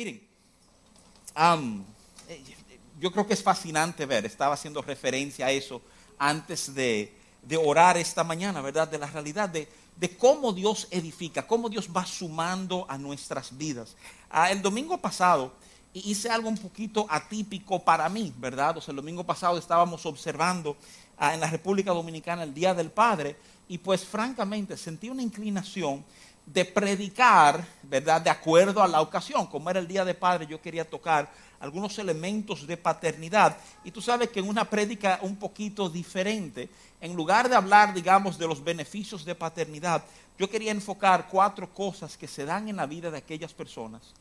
Miren, eh, yo creo que es fascinante ver, estaba haciendo referencia a eso antes de, orar esta mañana, ¿verdad? De la realidad de, de cómo Dios edifica, cómo Dios va sumando a nuestras vidas. Ah, el domingo pasado hice algo un poquito atípico para mí, ¿verdad? O sea, el domingo pasado estábamos observando ah, en la República Dominicana el Día del Padre y pues francamente sentí una inclinación de predicar, ¿verdad? De acuerdo a la ocasión. Como era el Día de Padre, yo quería tocar algunos elementos de paternidad. Y tú sabes que en una prédica un poquito diferente, en lugar de hablar, digamos, de los beneficios de paternidad, yo quería enfocar cuatro cosas que se dan en la vida de aquellas personas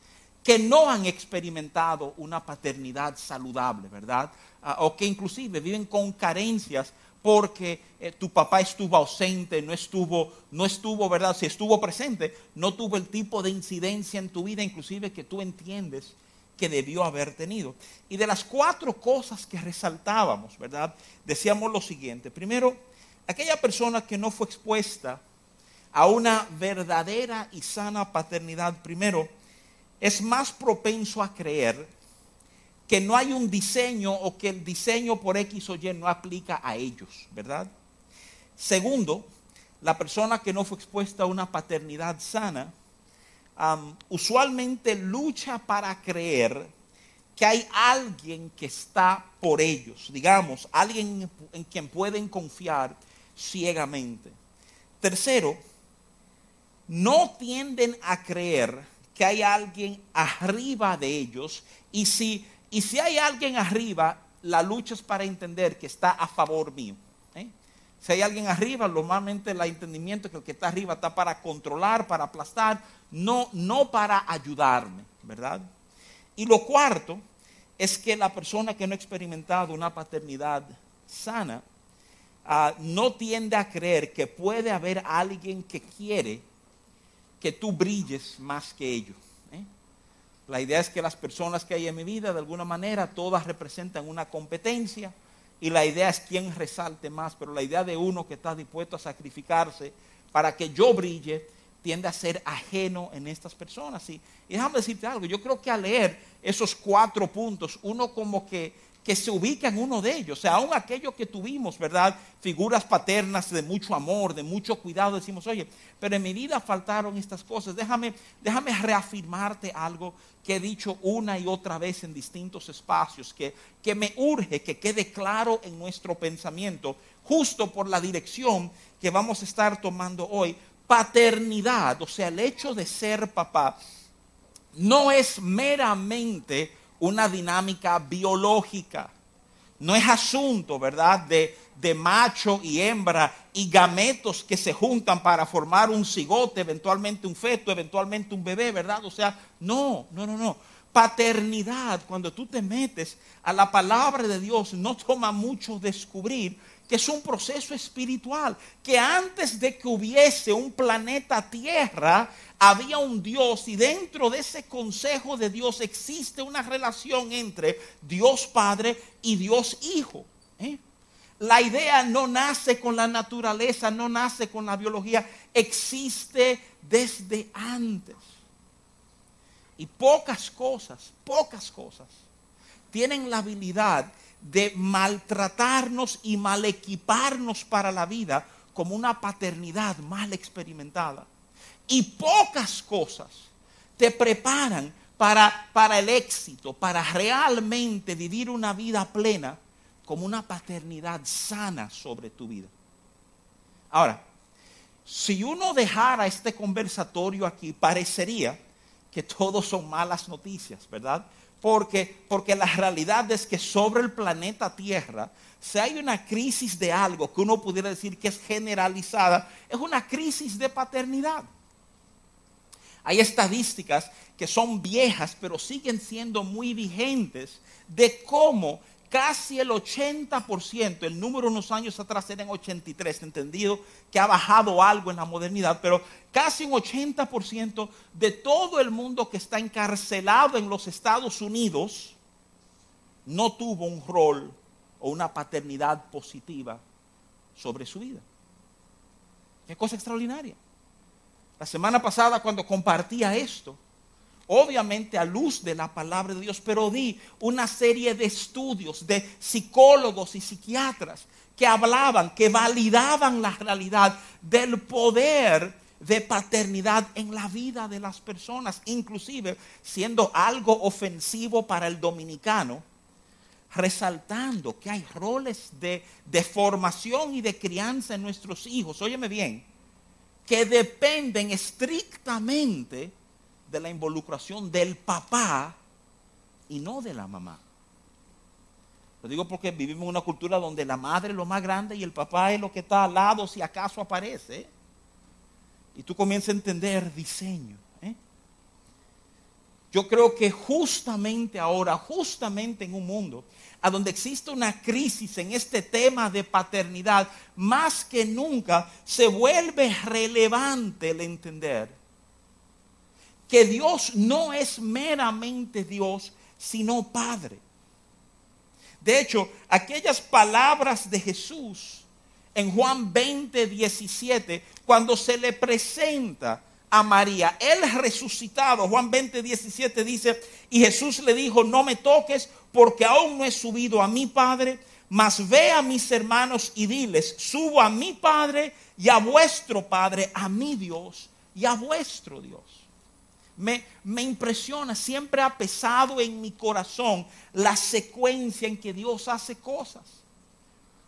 que no han experimentado una paternidad saludable, ¿verdad? Ah, o que inclusive viven con carencias porque eh, tu papá estuvo ausente, no estuvo, no estuvo, ¿verdad? Si estuvo presente, no tuvo el tipo de incidencia en tu vida, inclusive que tú entiendes que debió haber tenido. Y de las cuatro cosas que resaltábamos, ¿verdad? Decíamos lo siguiente. Primero, aquella persona que no fue expuesta a una verdadera y sana paternidad, primero, es más propenso a creer que no hay un diseño o que el diseño por X o Y no aplica a ellos, ¿verdad? Segundo, la persona que no fue expuesta a una paternidad sana, usualmente lucha para creer que hay alguien que está por ellos, digamos, alguien en quien pueden confiar ciegamente. Tercero, no tienden a creer que hay alguien arriba de ellos y si y si hay alguien arriba, la lucha es para entender que está a favor mío. ¿eh? Si hay alguien arriba, normalmente el entendimiento es que el que está arriba está para controlar, para aplastar, no, no para ayudarme, ¿verdad? Y lo cuarto es que la persona que no ha experimentado una paternidad sana ah, no tiende a creer que puede haber alguien que quiere que tú brilles más que ellos. La idea es que las personas que hay en mi vida, de alguna manera, todas representan una competencia y la idea es quién resalte más, pero la idea de uno que está dispuesto a sacrificarse para que yo brille tiende a ser ajeno en estas personas. Y, y déjame decirte algo, yo creo que al leer esos cuatro puntos, uno como que que se ubica en uno de ellos. O sea, aún aquellos que tuvimos, ¿verdad? Figuras paternas de mucho amor, de mucho cuidado, decimos, oye, pero en mi vida faltaron estas cosas. Déjame, déjame reafirmarte algo que he dicho una y otra vez en distintos espacios, que, que me urge que quede claro en nuestro pensamiento, justo por la dirección que vamos a estar tomando hoy. Paternidad, o sea, el hecho de ser papá, no es meramente una dinámica biológica. No es asunto, ¿verdad?, de, de, macho y hembra y gametos que se juntan para formar un cigote, eventualmente un feto, eventualmente un bebé, ¿verdad? O sea, no, no, no, no. Paternidad, cuando tú te metes a la palabra de Dios, no toma mucho descubrir que es un proceso espiritual, que antes de que hubiese un planeta Tierra, había un Dios y dentro de ese consejo de Dios existe una relación entre Dios Padre y Dios Hijo. ¿eh? La idea no nace con la naturaleza, no nace con la biología, existe desde antes. Y pocas cosas, pocas cosas, tienen la habilidad de maltratarnos y mal equiparnos para la vida como una paternidad mal experimentada. Y pocas cosas te preparan para, para el éxito, para realmente vivir una vida plena como una paternidad sana sobre tu vida. Ahora, si uno dejara este conversatorio aquí, parecería que todos son malas noticias, ¿verdad? Porque, porque la realidad es que sobre el planeta Tierra, si hay una crisis de algo que uno pudiera decir que es generalizada, es una crisis de paternidad. Hay estadísticas que son viejas, pero siguen siendo muy vigentes de cómo casi el 80%, el número unos años atrás era en 83, entendido que ha bajado algo en la modernidad, pero casi un 80% de todo el mundo que está encarcelado en los Estados Unidos no tuvo un rol o una paternidad positiva sobre su vida. Qué cosa extraordinaria. La semana pasada cuando compartía esto, obviamente a luz de la palabra de Dios, pero di una serie de estudios de psicólogos y psiquiatras que hablaban, que validaban la realidad del poder de paternidad en la vida de las personas, inclusive siendo algo ofensivo para el dominicano, resaltando que hay roles de, formación y de crianza en nuestros hijos, óyeme bien, que dependen estrictamente de la involucración del papá y no de la mamá. Lo digo porque vivimos en una cultura donde la madre es lo más grande y el papá es lo que está al lado si acaso aparece. Y tú comienzas a entender diseño. ¿eh? Yo creo que justamente ahora, justamente en un mundo a donde existe una crisis en este tema de paternidad, más que nunca se vuelve relevante el entender que Dios no es meramente Dios, sino Padre. De hecho, aquellas palabras de Jesús en Juan 20, 17, cuando se le presenta a María, el resucitado, Juan 20, 17 dice, y Jesús le dijo, no me toques porque aún no he subido a mi Padre, mas ve a mis hermanos y diles, subo a mi Padre y a vuestro Padre, a mi Dios y a vuestro Dios. Me, impresiona, siempre ha pesado en mi corazón la secuencia en que Dios hace cosas.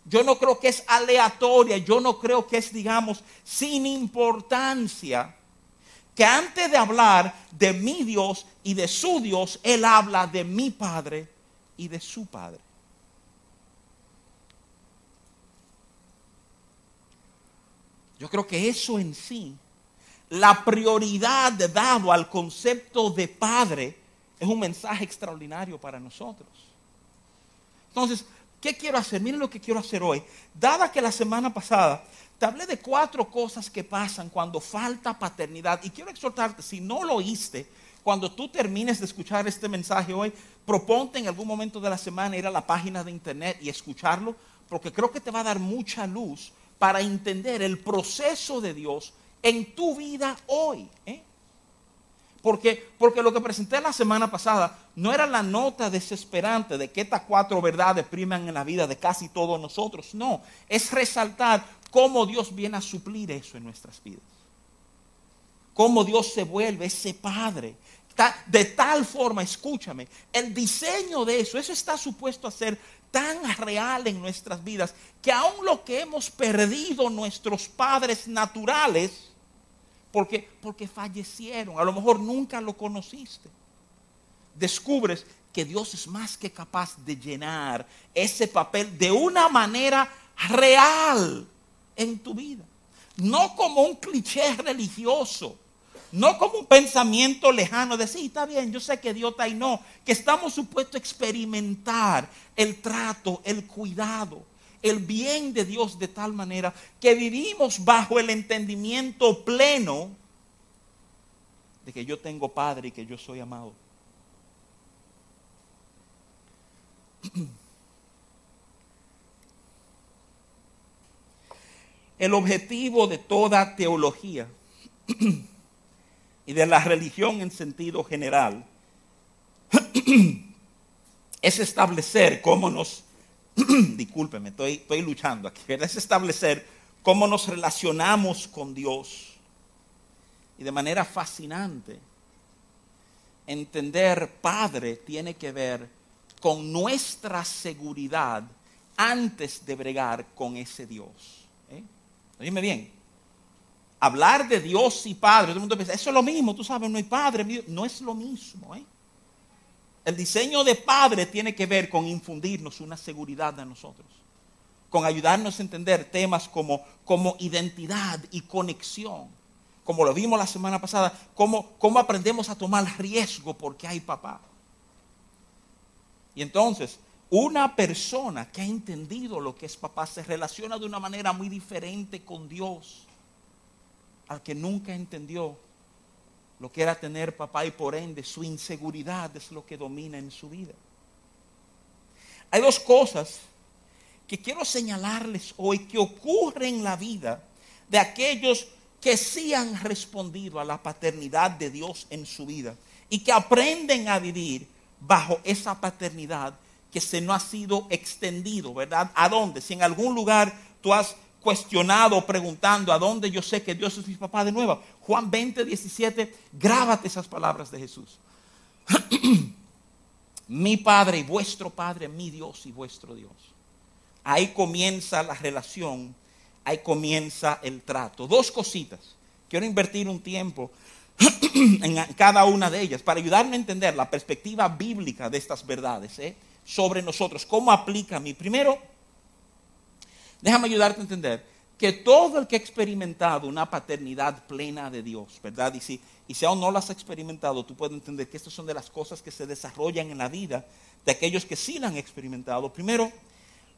Yo no creo que es aleatoria, yo no creo que es, digamos, sin importancia. Que antes de hablar de mi Dios y de su Dios, Él habla de mi Padre y de su Padre. Yo creo que eso en sí, la prioridad dado al concepto de Padre, es un mensaje extraordinario para nosotros. Entonces, ¿Qué quiero hacer? Miren lo que quiero hacer hoy. Dada que la semana pasada te hablé de cuatro cosas que pasan cuando falta paternidad, y quiero exhortarte, si no lo oíste, cuando tú termines de escuchar este mensaje hoy, proponte en algún momento de la semana ir a la página de internet y escucharlo, porque creo que te va a dar mucha luz para entender el proceso de Dios en tu vida hoy. ¿eh? Porque, porque lo que presenté la semana pasada no era la nota desesperante de que estas cuatro verdades priman en la vida de casi todos nosotros. No, es resaltar cómo Dios viene a suplir eso en nuestras vidas. Cómo Dios se vuelve ese Padre. De tal forma, escúchame, el diseño de eso, eso está supuesto a ser tan real en nuestras vidas que aún lo que hemos perdido nuestros padres naturales, porque, porque fallecieron. A lo mejor nunca lo conociste. Descubres que Dios es más que capaz de llenar ese papel de una manera real en tu vida. No como un cliché religioso, no como un pensamiento lejano de sí, está bien, yo sé que Dios está ahí, no, que estamos supuestos a experimentar el trato, el cuidado, el bien de Dios de tal manera que vivimos bajo el entendimiento pleno de que yo tengo Padre y que yo soy amado. El objetivo de toda teología y de la religión en sentido general es establecer cómo nos discúlpeme, estoy, luchando aquí, es establecer cómo nos relacionamos con Dios. Y de manera fascinante, entender Padre tiene que ver con nuestra seguridad antes de bregar con ese Dios. ¿eh? Bien. Hablar de Dios y Padre, todo el mundo piensa, eso es lo mismo, tú sabes, no hay Padre, no es lo mismo. ¿eh? El diseño de padre tiene que ver con infundirnos una seguridad a nosotros, con ayudarnos a entender temas como, como identidad y conexión, como lo vimos la semana pasada, cómo, cómo aprendemos a tomar riesgo porque hay papá. Y entonces, una persona que ha entendido lo que es papá se relaciona de una manera muy diferente con Dios al que nunca entendió lo que era tener papá y por ende su inseguridad es lo que domina en su vida. Hay dos cosas que quiero señalarles hoy que ocurren en la vida de aquellos que sí han respondido a la paternidad de Dios en su vida. y que aprenden a vivir bajo esa paternidad que se no ha sido extendido, ¿verdad? ¿A dónde? Si en algún lugar tú has cuestionado, preguntando, ¿a dónde yo sé que Dios es mi papá de nuevo? Juan 20, 17, grábate esas palabras de Jesús. mi Padre y vuestro Padre, mi Dios y vuestro Dios. Ahí comienza la relación, ahí comienza el trato. Dos cositas. Quiero invertir un tiempo en cada una de ellas para ayudarme a entender la perspectiva bíblica de estas verdades ¿eh? sobre nosotros. ¿Cómo aplica a mí? Primero, déjame ayudarte a entender que todo el que ha experimentado una paternidad plena de Dios, ¿verdad? Y si, y si aún no las has experimentado, tú puedes entender que estas son de las cosas que se desarrollan en la vida de aquellos que sí la han experimentado. Primero,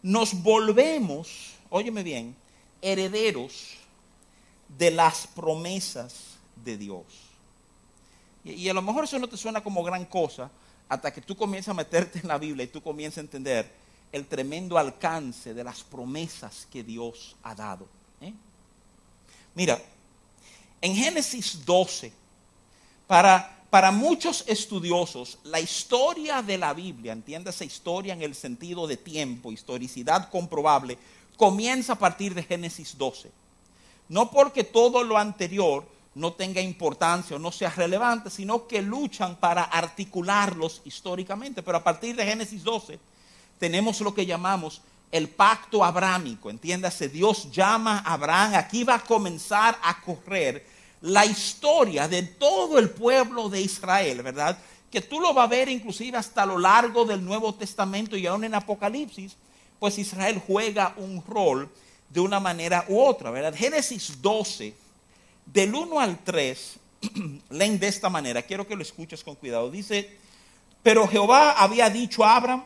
nos volvemos, óyeme bien, herederos de las promesas de Dios. Y, a lo mejor eso no te suena como gran cosa hasta que tú comienzas a meterte en la Biblia y tú comienzas a entender el tremendo alcance de las promesas que Dios ha dado. ¿eh? Mira, en Génesis 12, para, para muchos estudiosos, la historia de la Biblia, entiéndase historia en el sentido de tiempo, historicidad comprobable, comienza a partir de Génesis 12. No porque todo lo anterior no tenga importancia o no sea relevante, sino que luchan para articularlos históricamente. Pero a partir de Génesis 12 tenemos lo que llamamos el pacto abrámico. Entiéndase, Dios llama a Abraham, aquí va a comenzar a correr la historia de todo el pueblo de Israel, ¿verdad? Que tú lo vas a ver inclusive hasta lo largo del Nuevo Testamento y aún en Apocalipsis, pues Israel juega un rol de una manera u otra, ¿verdad? Génesis 12 del 1 al 3, leen de esta manera, quiero que lo escuches con cuidado. Dice, pero Jehová había dicho a Abraham,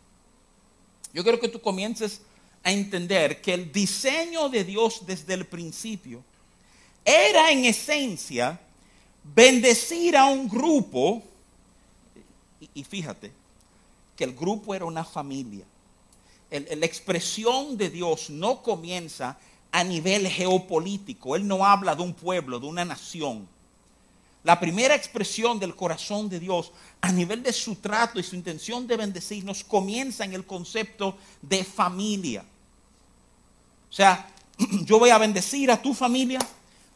Yo quiero que tú comiences a entender que el diseño de Dios desde el principio era en esencia bendecir a un grupo, y, fíjate, que el grupo era una familia. la expresión de Dios no comienza a nivel geopolítico. Él no habla de un pueblo, de una nación. La primera expresión del corazón de Dios a nivel de su trato y su intención de bendecirnos comienza en el concepto de familia. O sea, yo voy a bendecir a tu familia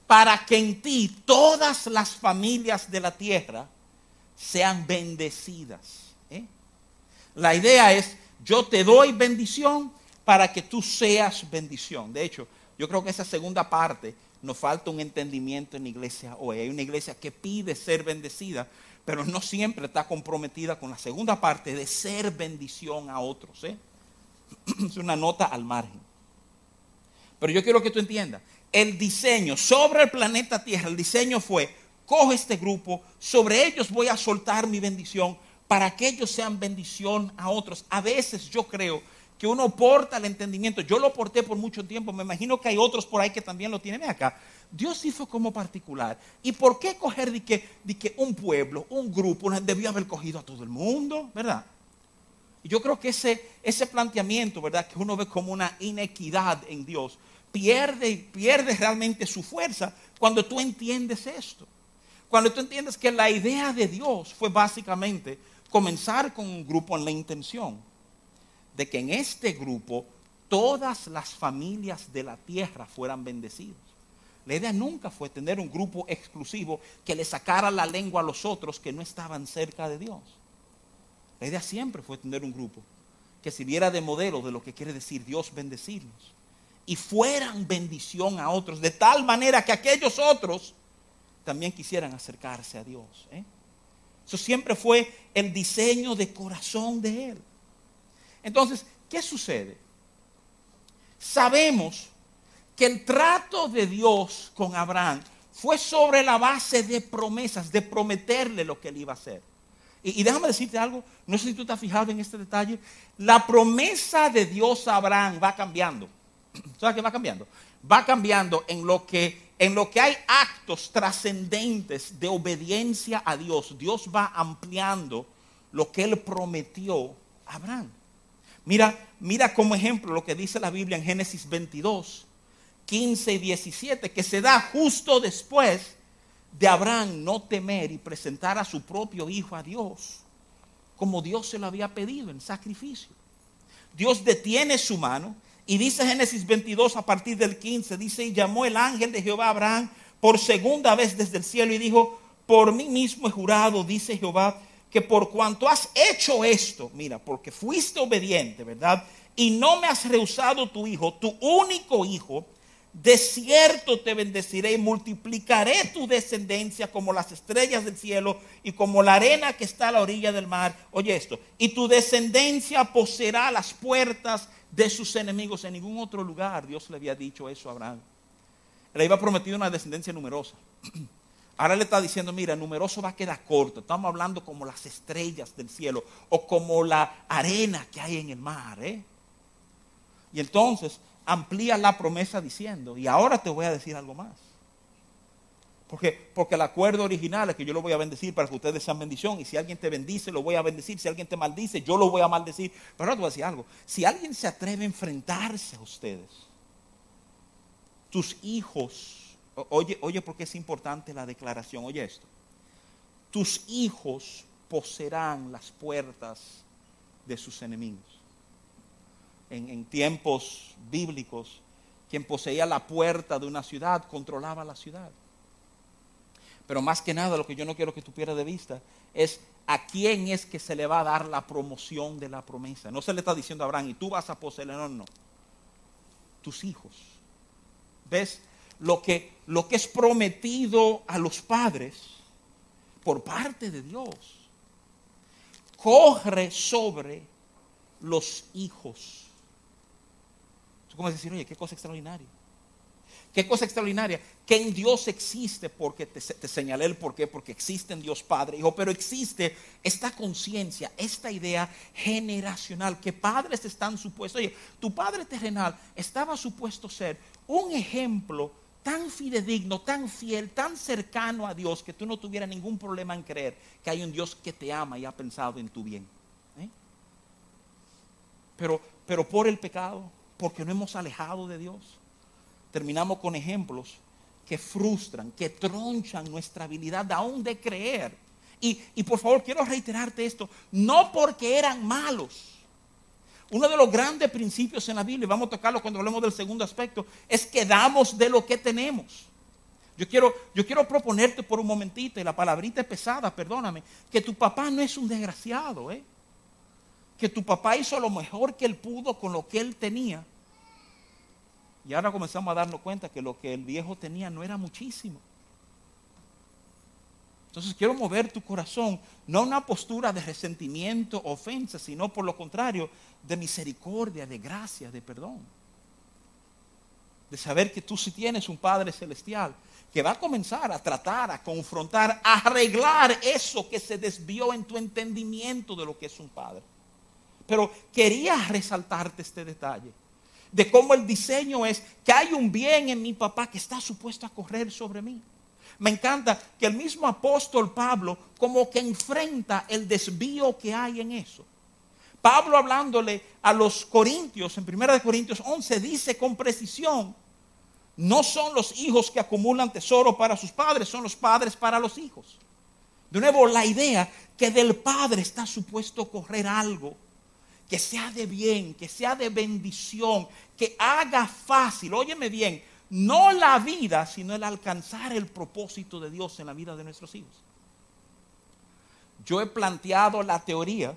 para que en ti todas las familias de la tierra sean bendecidas. ¿eh? La idea es, yo te doy bendición para que tú seas bendición. De hecho, yo creo que esa segunda parte nos falta un entendimiento en la iglesia hoy. Hay una iglesia que pide ser bendecida, pero no siempre está comprometida con la segunda parte de ser bendición a otros. ¿eh? Es una nota al margen. Pero yo quiero que tú entiendas, el diseño sobre el planeta Tierra, el diseño fue, coge este grupo, sobre ellos voy a soltar mi bendición para que ellos sean bendición a otros. A veces yo creo que uno porta el entendimiento. Yo lo porté por mucho tiempo, me imagino que hay otros por ahí que también lo tienen acá. Dios hizo como particular. ¿Y por qué coger de que, de que un pueblo, un grupo, debió haber cogido a todo el mundo, verdad? Y yo creo que ese, ese planteamiento, ¿verdad? Que uno ve como una inequidad en Dios, pierde, pierde realmente su fuerza cuando tú entiendes esto. Cuando tú entiendes que la idea de Dios fue básicamente comenzar con un grupo en la intención de que en este grupo todas las familias de la tierra fueran bendecidas. La idea nunca fue tener un grupo exclusivo que le sacara la lengua a los otros que no estaban cerca de Dios. La idea siempre fue tener un grupo que sirviera de modelo de lo que quiere decir Dios bendecirnos. Y fueran bendición a otros, de tal manera que aquellos otros también quisieran acercarse a Dios. ¿eh? Eso siempre fue el diseño de corazón de Él. Entonces, ¿qué sucede? Sabemos que el trato de Dios con Abraham fue sobre la base de promesas, de prometerle lo que él iba a hacer. Y, déjame decirte algo, no sé si tú estás fijado en este detalle, la promesa de Dios a Abraham va cambiando. ¿Sabes qué va cambiando? Va cambiando en lo que, en lo que hay actos trascendentes de obediencia a Dios. Dios va ampliando lo que él prometió a Abraham. Mira, mira como ejemplo lo que dice la Biblia en Génesis 22, 15 y 17, que se da justo después de Abraham no temer y presentar a su propio hijo a Dios, como Dios se lo había pedido en sacrificio. Dios detiene su mano y dice Génesis 22 a partir del 15, dice, y llamó el ángel de Jehová a Abraham por segunda vez desde el cielo y dijo, por mí mismo he jurado, dice Jehová, que por cuanto has hecho esto, mira, porque fuiste obediente, ¿verdad? Y no me has rehusado tu hijo, tu único hijo, de cierto te bendeciré y multiplicaré tu descendencia como las estrellas del cielo y como la arena que está a la orilla del mar. Oye esto, y tu descendencia poseerá las puertas de sus enemigos. En ningún otro lugar Dios le había dicho eso a Abraham. Le iba prometido una descendencia numerosa. Ahora le está diciendo, mira, numeroso va a quedar corto. Estamos hablando como las estrellas del cielo o como la arena que hay en el mar. ¿eh? Y entonces amplía la promesa diciendo, y ahora te voy a decir algo más. Porque, porque el acuerdo original es que yo lo voy a bendecir para que ustedes sean bendición. Y si alguien te bendice, lo voy a bendecir. Si alguien te maldice, yo lo voy a maldecir. Pero ahora te voy a decir algo. Si alguien se atreve a enfrentarse a ustedes, tus hijos, oye, oye, porque es importante la declaración. Oye esto. Tus hijos poseerán las puertas de sus enemigos en, tiempos bíblicos, quien poseía la puerta de una ciudad controlaba la ciudad. Pero más que nada, lo que yo no quiero que tú pierdas de vista es a quién es que se le va a dar la promoción de la promesa. No se le está diciendo a Abraham, y tú vas a poseer, no, no. Tus hijos. ¿Ves? Lo que, lo que es prometido a los padres por parte de Dios, corre sobre los hijos como decir, oye, qué cosa extraordinaria. Qué cosa extraordinaria. Que en Dios existe, porque te, señalé el por qué, porque existe en Dios Padre, Hijo, pero existe esta conciencia, esta idea generacional, que padres están supuestos. Oye, tu padre terrenal estaba supuesto ser un ejemplo tan fidedigno, tan fiel, tan cercano a Dios, que tú no tuvieras ningún problema en creer que hay un Dios que te ama y ha pensado en tu bien. ¿eh? Pero, pero por el pecado, porque no hemos alejado de Dios. Terminamos con ejemplos que frustran, que tronchan nuestra habilidad aún de creer. Y, y por favor, quiero reiterarte esto, no porque eran malos. Uno de los grandes principios en la Biblia, y vamos a tocarlo cuando hablemos del segundo aspecto, es que damos de lo que tenemos. Yo quiero, yo quiero proponerte por un momentito, y la palabrita es pesada, perdóname, que tu papá no es un desgraciado, ¿eh? que tu papá hizo lo mejor que él pudo con lo que él tenía. Y ahora comenzamos a darnos cuenta que lo que el viejo tenía no era muchísimo. Entonces quiero mover tu corazón, no una postura de resentimiento, ofensa, sino por lo contrario, de misericordia, de gracia, de perdón. De saber que tú sí tienes un Padre Celestial que va a comenzar a tratar, a confrontar, a arreglar eso que se desvió en tu entendimiento de lo que es un Padre. Pero quería resaltarte este detalle de cómo el diseño es que hay un bien en mi papá que está supuesto a correr sobre mí. Me encanta que el mismo apóstol Pablo como que enfrenta el desvío que hay en eso. Pablo hablándole a los corintios, en 1 Corintios 11, dice con precisión, no son los hijos que acumulan tesoro para sus padres, son los padres para los hijos. De nuevo, la idea que del padre está supuesto correr algo que sea de bien, que sea de bendición, que haga fácil, óyeme bien, no la vida, sino el alcanzar el propósito de Dios en la vida de nuestros hijos. Yo he planteado la teoría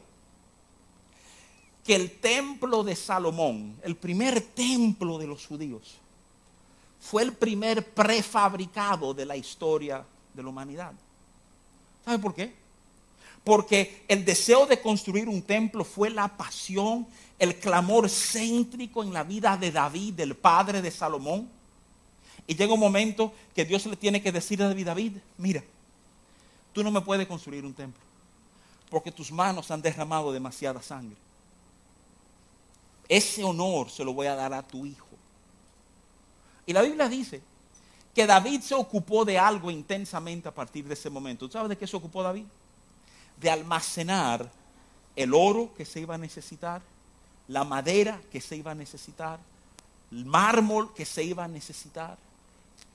que el templo de Salomón, el primer templo de los judíos, fue el primer prefabricado de la historia de la humanidad. ¿Sabe por qué? porque el deseo de construir un templo fue la pasión, el clamor céntrico en la vida de David, del padre de Salomón. Y llega un momento que Dios le tiene que decir a David, mira, tú no me puedes construir un templo. porque tus manos han derramado demasiada sangre. Ese honor se lo voy a dar a tu hijo. Y la Biblia dice que David se ocupó de algo intensamente a partir de ese momento. ¿Tú sabes de qué se ocupó David? De almacenar el oro que se iba a necesitar, la madera que se iba a necesitar, el mármol que se iba a necesitar.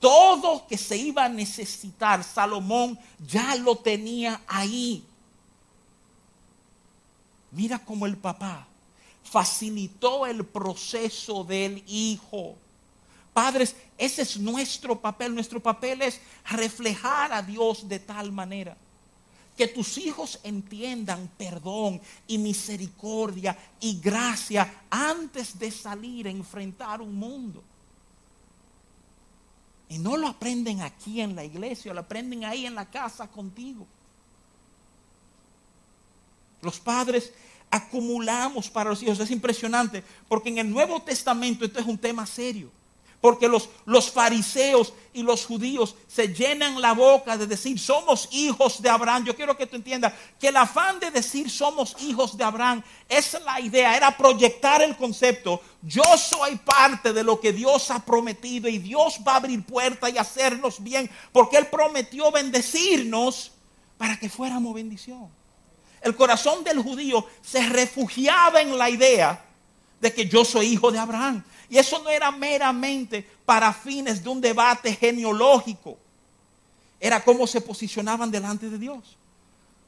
Todo que se iba a necesitar, Salomón ya lo tenía ahí. Mira cómo el papá facilitó el proceso del hijo. Padres, ese es nuestro papel. Nuestro papel es reflejar a Dios de tal manera que tus hijos entiendan perdón y misericordia y gracia antes de salir a enfrentar un mundo. Y no lo aprenden aquí en la iglesia, lo aprenden ahí en la casa contigo. Los padres acumulamos para los hijos. Es impresionante, porque en el Nuevo Testamento esto es un tema serio. Porque los, los fariseos y los judíos se llenan la boca de decir, somos hijos de Abraham. Yo quiero que tú entiendas que el afán de decir somos hijos de Abraham, es la idea, era proyectar el concepto. Yo soy parte de lo que Dios ha prometido y Dios va a abrir puertas y hacernos bien, porque Él prometió bendecirnos para que fuéramos bendición. El corazón del judío se refugiaba en la idea de que yo soy hijo de Abraham. Y eso no era meramente para fines de un debate genealógico. Era cómo se posicionaban delante de Dios.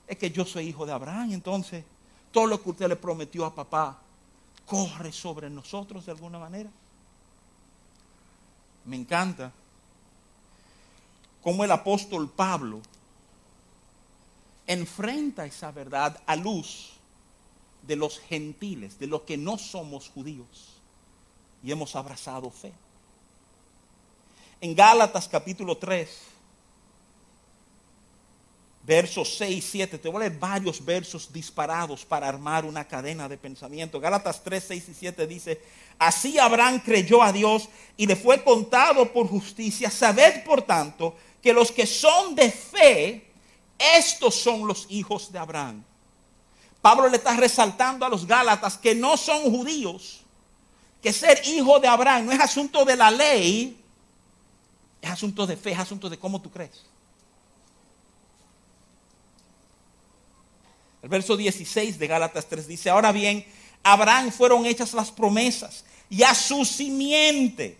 Es que yo soy hijo de Abraham, entonces todo lo que usted le prometió a papá corre sobre nosotros de alguna manera. Me encanta cómo el apóstol Pablo enfrenta esa verdad a luz de los gentiles, de los que no somos judíos y hemos abrazado fe. En Gálatas capítulo 3, versos 6 y 7, te voy a leer varios versos disparados para armar una cadena de pensamiento. Gálatas 3, 6 y 7 dice, así Abraham creyó a Dios y le fue contado por justicia. Sabed por tanto que los que son de fe, estos son los hijos de Abraham. Pablo le está resaltando a los Gálatas que no son judíos, que ser hijo de Abraham no es asunto de la ley, es asunto de fe, es asunto de cómo tú crees. El verso 16 de Gálatas 3 dice, ahora bien, Abraham fueron hechas las promesas y a su simiente.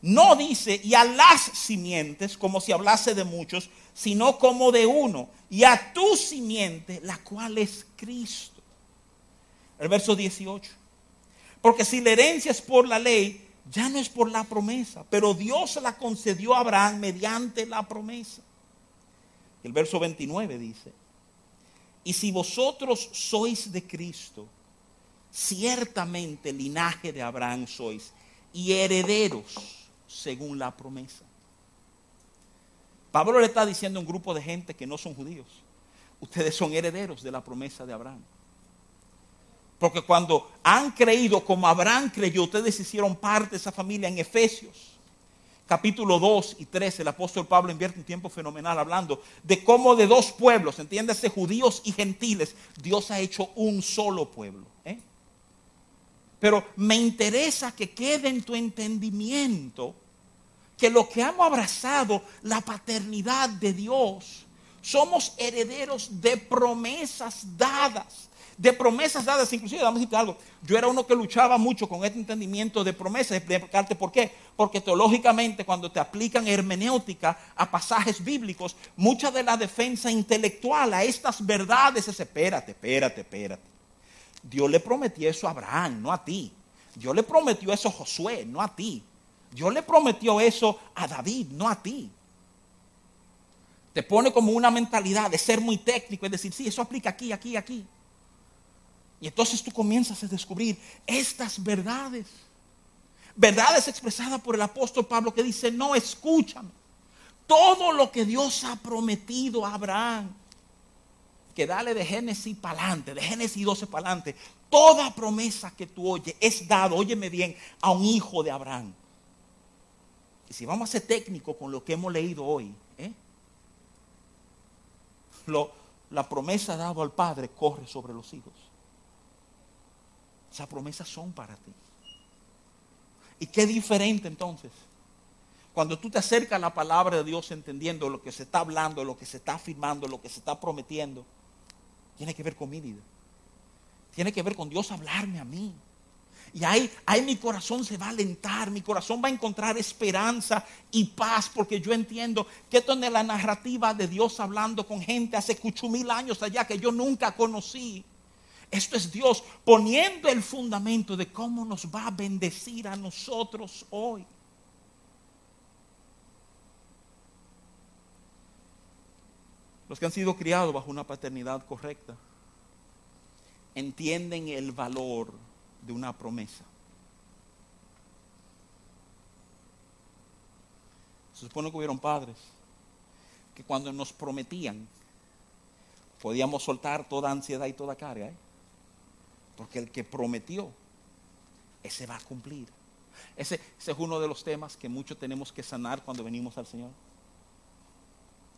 No dice, y a las simientes, como si hablase de muchos, sino como de uno, y a tu simiente, la cual es Cristo. El verso 18. Porque si la herencia es por la ley, ya no es por la promesa, pero Dios la concedió a Abraham mediante la promesa. El verso 29 dice, y si vosotros sois de Cristo, ciertamente linaje de Abraham sois y herederos según la promesa. Pablo le está diciendo a un grupo de gente que no son judíos, ustedes son herederos de la promesa de Abraham. Porque cuando han creído como Abraham creyó, ustedes hicieron parte de esa familia en Efesios. Capítulo 2 y 3, el apóstol Pablo invierte un tiempo fenomenal hablando de cómo de dos pueblos, entiéndase, judíos y gentiles, Dios ha hecho un solo pueblo. ¿eh? Pero me interesa que quede en tu entendimiento que lo que hemos abrazado, la paternidad de Dios, somos herederos de promesas dadas. De promesas dadas, inclusive, vamos a decirte algo. Yo era uno que luchaba mucho con este entendimiento de promesas. Explicarte por qué. Porque teológicamente, cuando te aplican hermenéutica a pasajes bíblicos, mucha de la defensa intelectual a estas verdades es: espérate, espérate, espérate. Dios le prometió eso a Abraham, no a ti. Dios le prometió eso a Josué, no a ti. Dios le prometió eso a David, no a ti. Te pone como una mentalidad de ser muy técnico, es decir, sí, eso aplica aquí, aquí, aquí. Y entonces tú comienzas a descubrir estas verdades. Verdades expresadas por el apóstol Pablo que dice, no, escúchame. Todo lo que Dios ha prometido a Abraham, que dale de Génesis para adelante, de Génesis 12 para adelante, toda promesa que tú oyes es dado, óyeme bien, a un hijo de Abraham. Y si vamos a ser técnicos con lo que hemos leído hoy, ¿eh? la promesa dada al Padre corre sobre los hijos. Esas promesas son para ti. ¿Y qué diferente entonces? Cuando tú te acercas a la palabra de Dios entendiendo lo que se está hablando, lo que se está afirmando, lo que se está prometiendo, tiene que ver con mi vida. Tiene que ver con Dios hablarme a mí. Y ahí, ahí mi corazón se va a alentar, mi corazón va a encontrar esperanza y paz, porque yo entiendo que esto es la narrativa de Dios hablando con gente hace cucho mil años allá que yo nunca conocí. Esto es Dios poniendo el fundamento de cómo nos va a bendecir a nosotros hoy. Los que han sido criados bajo una paternidad correcta entienden el valor de una promesa. Se supone que hubieron padres que cuando nos prometían podíamos soltar toda ansiedad y toda carga. ¿eh? Porque el que prometió, ese va a cumplir. Ese, es uno de los temas que muchos tenemos que sanar cuando venimos al Señor.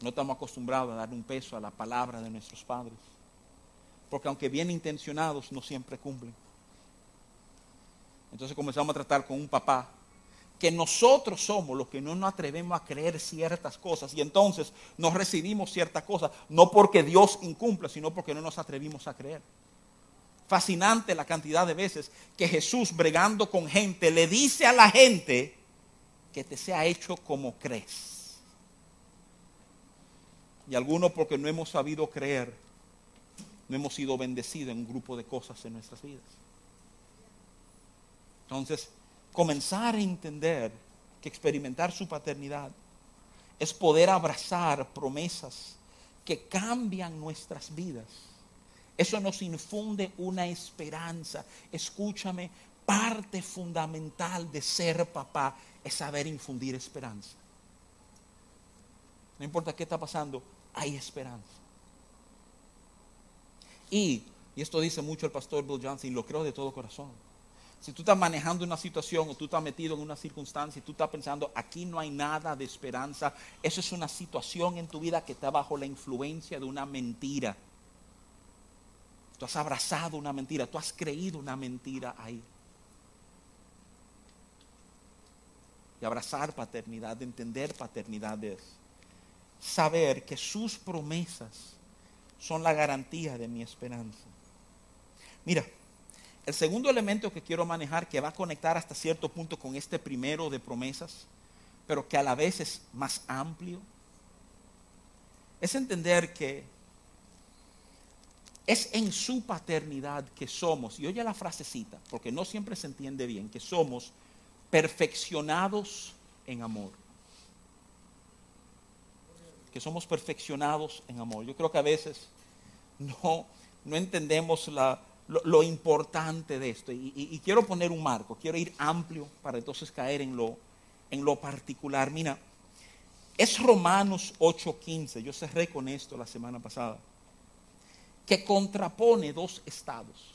No estamos acostumbrados a dar un peso a la palabra de nuestros padres. Porque aunque bien intencionados, no siempre cumplen. Entonces comenzamos a tratar con un papá que nosotros somos los que no nos atrevemos a creer ciertas cosas y entonces nos recibimos ciertas cosas, no porque Dios incumple, sino porque no nos atrevimos a creer fascinante la cantidad de veces que Jesús, bregando con gente, le dice a la gente que te sea hecho como crees. Y algunos porque no hemos sabido creer, no hemos sido bendecidos en un grupo de cosas en nuestras vidas. Entonces, comenzar a entender que experimentar su paternidad es poder abrazar promesas que cambian nuestras vidas eso nos infunde una esperanza. Escúchame, parte fundamental de ser papá es saber infundir esperanza. No importa qué está pasando, hay esperanza. Y, y esto dice mucho el pastor Bill Johnson, y lo creo de todo corazón. Si tú estás manejando una situación o tú estás metido en una circunstancia y tú estás pensando, aquí no hay nada de esperanza, eso es una situación en tu vida que está bajo la influencia de una mentira. Tú has abrazado una mentira, tú has creído una mentira ahí. Y abrazar paternidad, entender paternidad es saber que sus promesas son la garantía de mi esperanza. Mira, el segundo elemento que quiero manejar, que va a conectar hasta cierto punto con este primero de promesas, pero que a la vez es más amplio, es entender que es en su paternidad que somos, y oye la frasecita, porque no siempre se entiende bien, que somos perfeccionados en amor. Que somos perfeccionados en amor. Yo creo que a veces no, no entendemos lo, importante de esto. Y, quiero poner un marco, quiero ir amplio para entonces caer en lo, en lo particular. Mira, es Romanos 8:15. Yo cerré con esto la semana pasada que contrapone dos estados.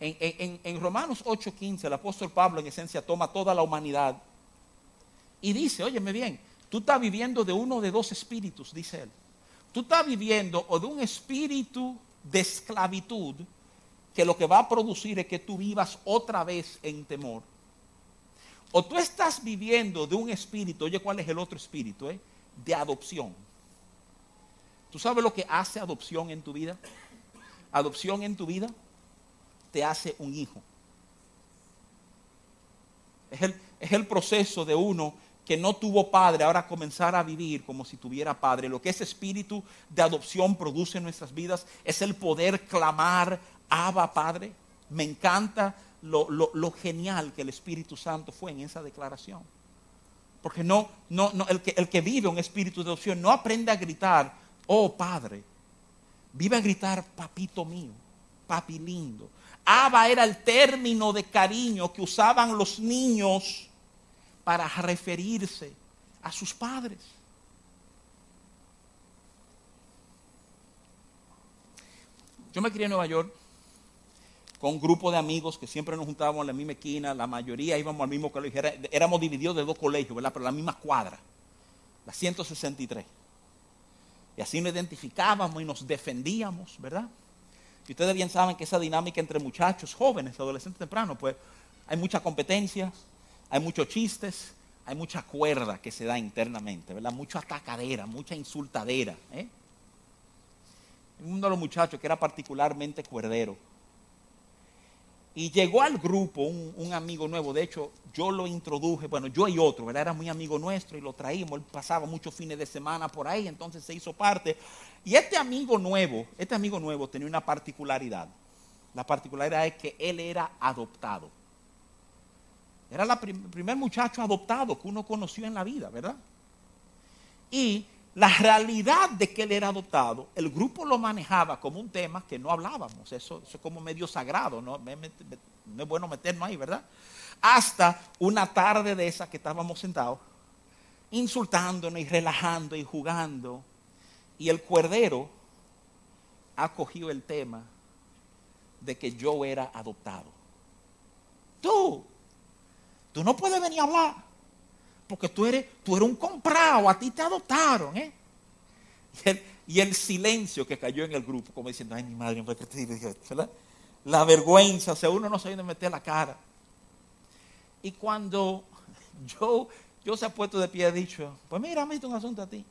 En, en Romanos 8:15 el apóstol Pablo en esencia toma toda la humanidad y dice, óyeme bien, tú estás viviendo de uno de dos espíritus, dice él. Tú estás viviendo o de un espíritu de esclavitud que lo que va a producir es que tú vivas otra vez en temor. O tú estás viviendo de un espíritu, oye, ¿cuál es el otro espíritu? Eh? De adopción ¿Tú sabes lo que hace adopción en tu vida? Adopción en tu vida te hace un hijo. Es el, es el proceso de uno que no tuvo padre, ahora comenzar a vivir como si tuviera padre. Lo que ese espíritu de adopción produce en nuestras vidas es el poder clamar, Abba Padre. Me encanta lo, lo, genial que el Espíritu Santo fue en esa declaración. Porque no, no, no, el, que, el que vive un espíritu de adopción no aprende a gritar, oh Padre, vive a gritar, papito mío, papi lindo. Abba era el término de cariño que usaban los niños para referirse a sus padres. Yo me crié en Nueva York con un grupo de amigos que siempre nos juntábamos en la misma esquina, la mayoría íbamos al mismo colegio, éramos divididos de dos colegios, ¿verdad? Pero la misma cuadra, la 163. Y así nos identificábamos y nos defendíamos, ¿verdad? Y ustedes bien saben que esa dinámica entre muchachos, jóvenes, adolescentes tempranos, pues hay mucha competencia, hay muchos chistes, hay mucha cuerda que se da internamente, ¿verdad? Mucha atacadera, mucha insultadera. ¿eh? Uno de los muchachos que era particularmente cuerdero. Y llegó al grupo un, un, amigo nuevo, de hecho yo lo introduje, bueno, yo y otro, ¿verdad? Era muy amigo nuestro y lo traímos, él pasaba muchos fines de semana por ahí, entonces se hizo parte. Y este amigo nuevo, este amigo nuevo tenía una particularidad. La particularidad es que él era adoptado. Era el primer muchacho adoptado que uno conoció en la vida, ¿verdad? Y la realidad de que él era adoptado, el grupo lo manejaba como un tema que no hablábamos. Eso, es como medio sagrado, ¿no? no es bueno meternos ahí, ¿verdad? Hasta una tarde de esa que estábamos sentados, insultándonos y relajando y jugando. Y el cuerdero ha cogido el tema de que yo era adoptado. Tú, Tú no puedes venir a hablar. Porque tú eres, tú eres un comprado, a ti te adoptaron. ¿eh? Y, el, silencio que cayó en el grupo, como diciendo, ay, mi madre, ¿qué te ¿verdad? La vergüenza, o sea, uno no sabe dónde meter la cara. Y cuando yo, yo se ha puesto de pie, he dicho, pues mira, me un asunto a ti.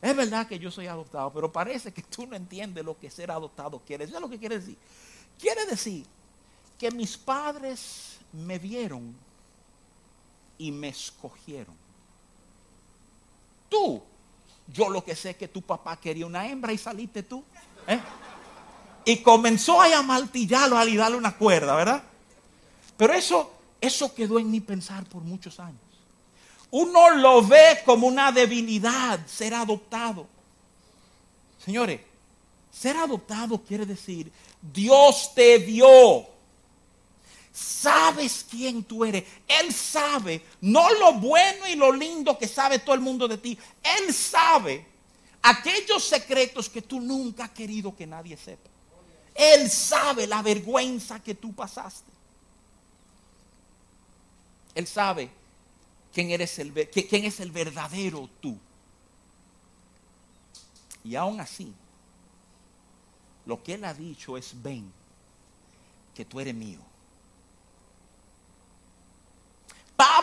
Es verdad que yo soy adoptado, pero parece que tú no entiendes lo que ser adoptado quiere. ¿Eso es lo que quiere decir? Quiere decir que mis padres me vieron y me escogieron. Tú, yo lo que sé es que tu papá quería una hembra y saliste tú. ¿eh? Y comenzó a amaltillarlo y darle una cuerda, ¿verdad? Pero eso, eso quedó en mi pensar por muchos años. Uno lo ve como una debilidad, ser adoptado. Señores, ser adoptado quiere decir, Dios te vio sabes quién tú eres. Él sabe, no lo bueno y lo lindo que sabe todo el mundo de ti. Él sabe aquellos secretos que tú nunca has querido que nadie sepa. Él sabe la vergüenza que tú pasaste. Él sabe quién, eres el, quién es el verdadero tú. Y aún así, lo que Él ha dicho es, ven, que tú eres mío.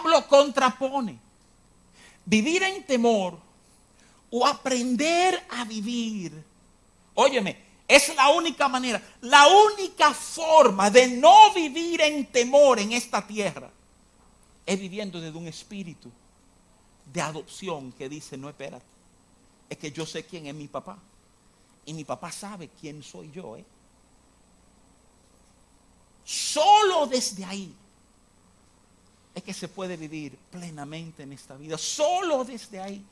Pablo contrapone vivir en temor o aprender a vivir. Óyeme, es la única manera, la única forma de no vivir en temor en esta tierra es viviendo desde un espíritu de adopción que dice, no espérate, es que yo sé quién es mi papá y mi papá sabe quién soy yo. ¿eh? Solo desde ahí es que se puede vivir plenamente en esta vida. Solo desde ahí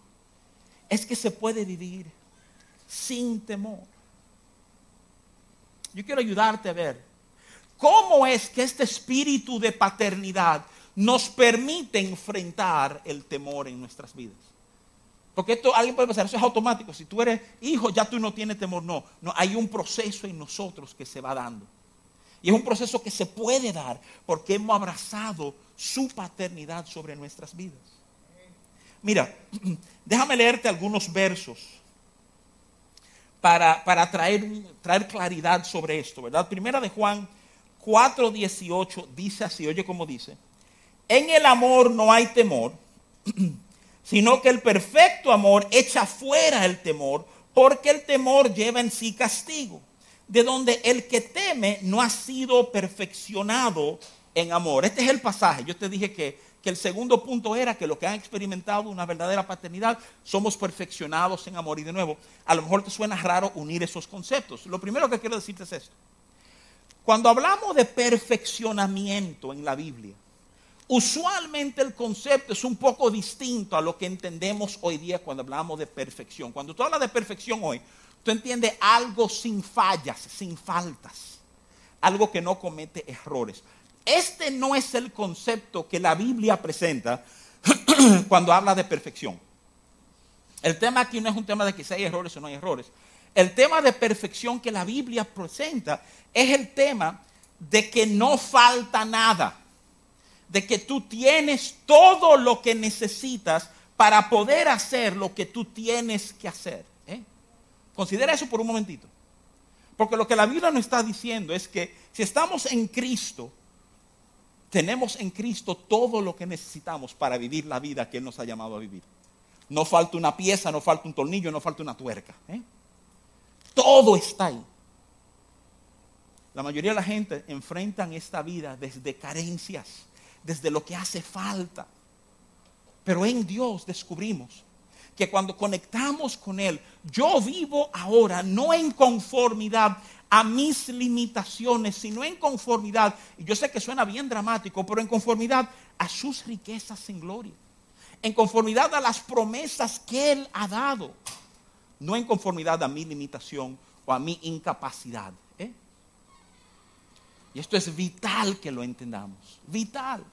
es que se puede vivir sin temor. Yo quiero ayudarte a ver cómo es que este espíritu de paternidad nos permite enfrentar el temor en nuestras vidas. Porque esto alguien puede pensar, eso es automático. Si tú eres hijo, ya tú no tienes temor. No, no, hay un proceso en nosotros que se va dando. Y es un proceso que se puede dar porque hemos abrazado su paternidad sobre nuestras vidas. Mira, déjame leerte algunos versos para, traer, traer claridad sobre esto, ¿verdad? Primera de Juan 4:18 dice así, oye cómo dice, en el amor no hay temor, sino que el perfecto amor echa fuera el temor, porque el temor lleva en sí castigo de donde el que teme no ha sido perfeccionado en amor. Este es el pasaje. Yo te dije que, el segundo punto era que los que han experimentado una verdadera paternidad somos perfeccionados en amor. Y de nuevo, a lo mejor te suena raro unir esos conceptos. Lo primero que quiero decirte es esto. Cuando hablamos de perfeccionamiento en la Biblia, usualmente el concepto es un poco distinto a lo que entendemos hoy día cuando hablamos de perfección. Cuando tú hablas de perfección hoy, Tú entiendes algo sin fallas, sin faltas. Algo que no comete errores. Este no es el concepto que la Biblia presenta cuando habla de perfección. El tema aquí no es un tema de que si hay errores o no hay errores. El tema de perfección que la Biblia presenta es el tema de que no falta nada. De que tú tienes todo lo que necesitas para poder hacer lo que tú tienes que hacer. ¿eh? Considera eso por un momentito. Porque lo que la Biblia nos está diciendo es que si estamos en Cristo, tenemos en Cristo todo lo que necesitamos para vivir la vida que Él nos ha llamado a vivir. No falta una pieza, no falta un tornillo, no falta una tuerca. ¿eh? Todo está ahí. La mayoría de la gente enfrentan esta vida desde carencias, desde lo que hace falta. Pero en Dios descubrimos que cuando conectamos con Él, yo vivo ahora no en conformidad a mis limitaciones, sino en conformidad, y yo sé que suena bien dramático, pero en conformidad a sus riquezas en gloria, en conformidad a las promesas que Él ha dado, no en conformidad a mi limitación o a mi incapacidad. ¿eh? Y esto es vital que lo entendamos, vital.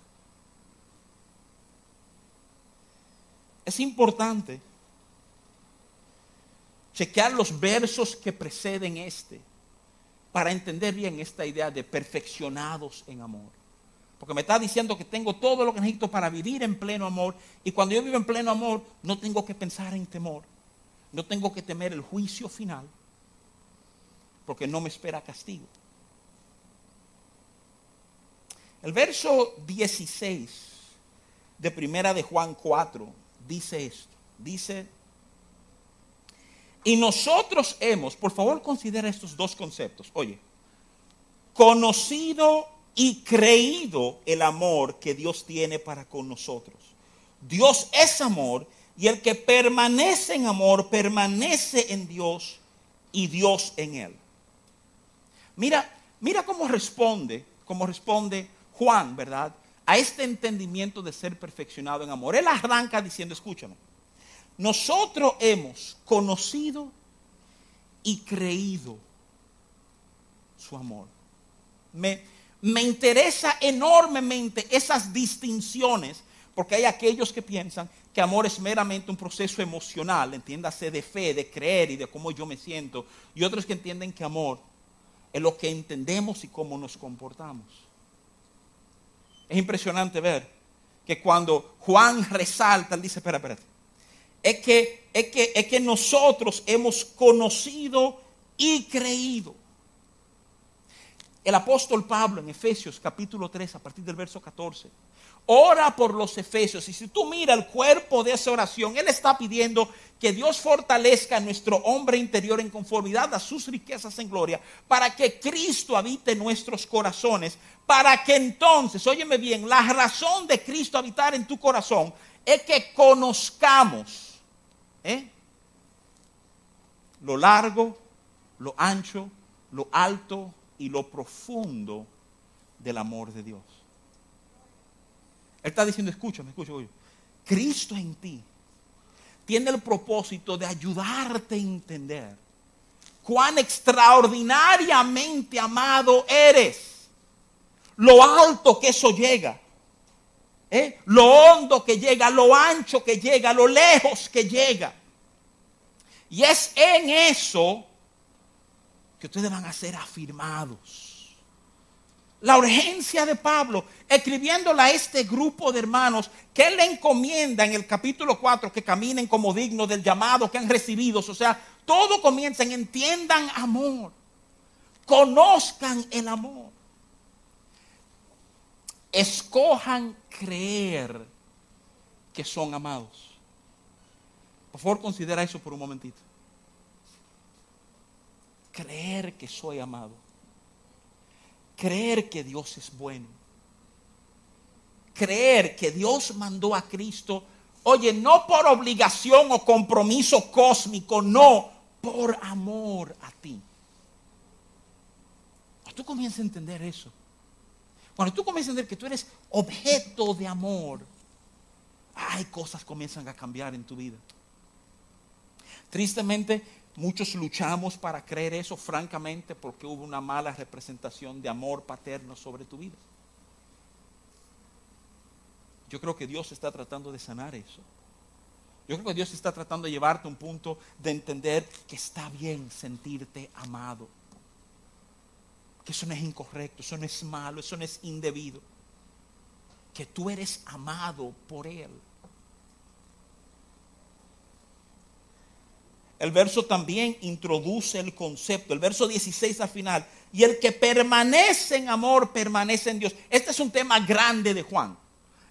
Es importante chequear los versos que preceden este para entender bien esta idea de perfeccionados en amor. Porque me está diciendo que tengo todo lo que necesito para vivir en pleno amor. Y cuando yo vivo en pleno amor, no tengo que pensar en temor. No tengo que temer el juicio final. Porque no me espera castigo. El verso 16 de primera de Juan 4 dice esto. Dice, y nosotros hemos, por favor considera estos dos conceptos. Oye, conocido y creído el amor que Dios tiene para con nosotros. Dios es amor y el que permanece en amor permanece en Dios y Dios en él. Mira, mira cómo responde, cómo responde Juan, ¿verdad? A este entendimiento de ser perfeccionado en amor. Él arranca diciendo, escúchame, nosotros hemos conocido y creído su amor. Me, me interesa enormemente esas distinciones, porque hay aquellos que piensan que amor es meramente un proceso emocional, entiéndase de fe, de creer y de cómo yo me siento, y otros que entienden que amor es lo que entendemos y cómo nos comportamos. Es impresionante ver que cuando Juan resalta, él dice, espera, espérate es que, es que, es que nosotros hemos conocido y creído. El apóstol Pablo en Efesios capítulo 3, a partir del verso 14, ora por los efesios. Y si tú miras el cuerpo de esa oración, Él está pidiendo que Dios fortalezca nuestro hombre interior en conformidad a sus riquezas en gloria, para que Cristo habite nuestros corazones, para que entonces, óyeme bien, la razón de Cristo habitar en tu corazón es que conozcamos ¿Eh? Lo largo, lo ancho, lo alto y lo profundo del amor de Dios. Él está diciendo, escúchame, escúchame. Cristo en ti tiene el propósito de ayudarte a entender cuán extraordinariamente amado eres. Lo alto que eso llega. ¿Eh? Lo hondo que llega, lo ancho que llega, lo lejos que llega. Y es en eso que ustedes van a ser afirmados. La urgencia de Pablo, escribiéndole a este grupo de hermanos que él le encomienda en el capítulo 4 que caminen como dignos del llamado que han recibido. O sea, todo comienza en entiendan amor, conozcan el amor, escojan creer que son amados. Por favor, considera eso por un momentito. Creer que soy amado. Creer que Dios es bueno. Creer que Dios mandó a Cristo, oye, no por obligación o compromiso cósmico, no, por amor a ti. Tú comienzas a entender eso, cuando tú comienzas a entender que tú eres objeto de amor, hay cosas comienzan a cambiar en tu vida. Tristemente, muchos luchamos para creer eso, francamente, porque hubo una mala representación de amor paterno sobre tu vida. Yo creo que Dios está tratando de sanar eso. Yo creo que Dios está tratando de llevarte a un punto de entender que está bien sentirte amado que eso no es incorrecto, eso no es malo, eso no es indebido. Que tú eres amado por Él. El verso también introduce el concepto. El verso 16 al final. Y el que permanece en amor, permanece en Dios. Este es un tema grande de Juan.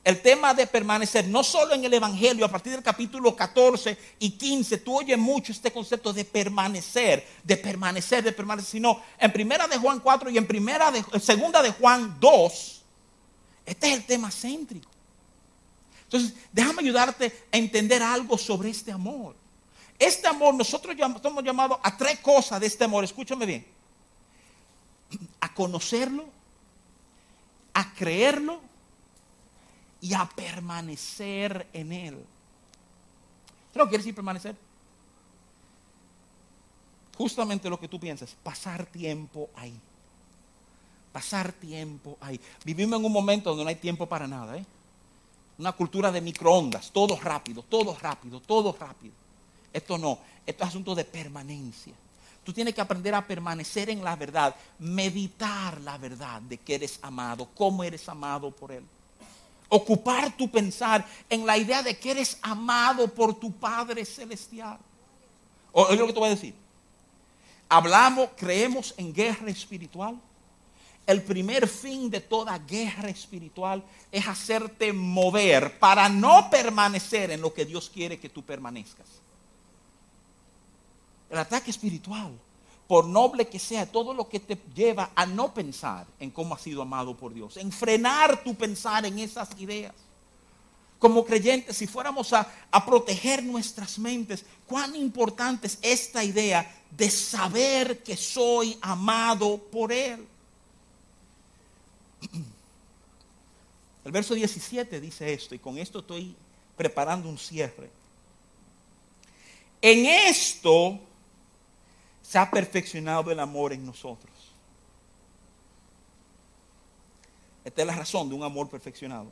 El tema de permanecer, no solo en el Evangelio, a partir del capítulo 14 y 15, tú oyes mucho este concepto de permanecer, de permanecer, de permanecer, sino en primera de Juan 4 y en primera de, segunda de Juan 2, este es el tema céntrico. Entonces, déjame ayudarte a entender algo sobre este amor. Este amor, nosotros estamos llamados a tres cosas de este amor, escúchame bien. A conocerlo, a creerlo y a permanecer en él. ¿Qué quiere decir permanecer? Justamente lo que tú piensas, pasar tiempo ahí. Pasar tiempo ahí. Vivimos en un momento donde no hay tiempo para nada. ¿eh? Una cultura de microondas, todo rápido, todo rápido, todo rápido. Esto no, esto es asunto de permanencia. Tú tienes que aprender a permanecer en la verdad, meditar la verdad de que eres amado, cómo eres amado por Él. Ocupar tu pensar en la idea de que eres amado por tu Padre Celestial. Oye lo que te voy a decir. Hablamos, creemos en guerra espiritual. El primer fin de toda guerra espiritual es hacerte mover para no permanecer en lo que Dios quiere que tú permanezcas. El ataque espiritual, por noble que sea, todo lo que te lleva a no pensar en cómo has sido amado por Dios, en frenar tu pensar en esas ideas. Como creyentes, si fuéramos a, a proteger nuestras mentes, cuán importante es esta idea de saber que soy amado por Él. El verso 17 dice esto, y con esto estoy preparando un cierre. En esto se ha perfeccionado el amor en nosotros. Esta es la razón de un amor perfeccionado.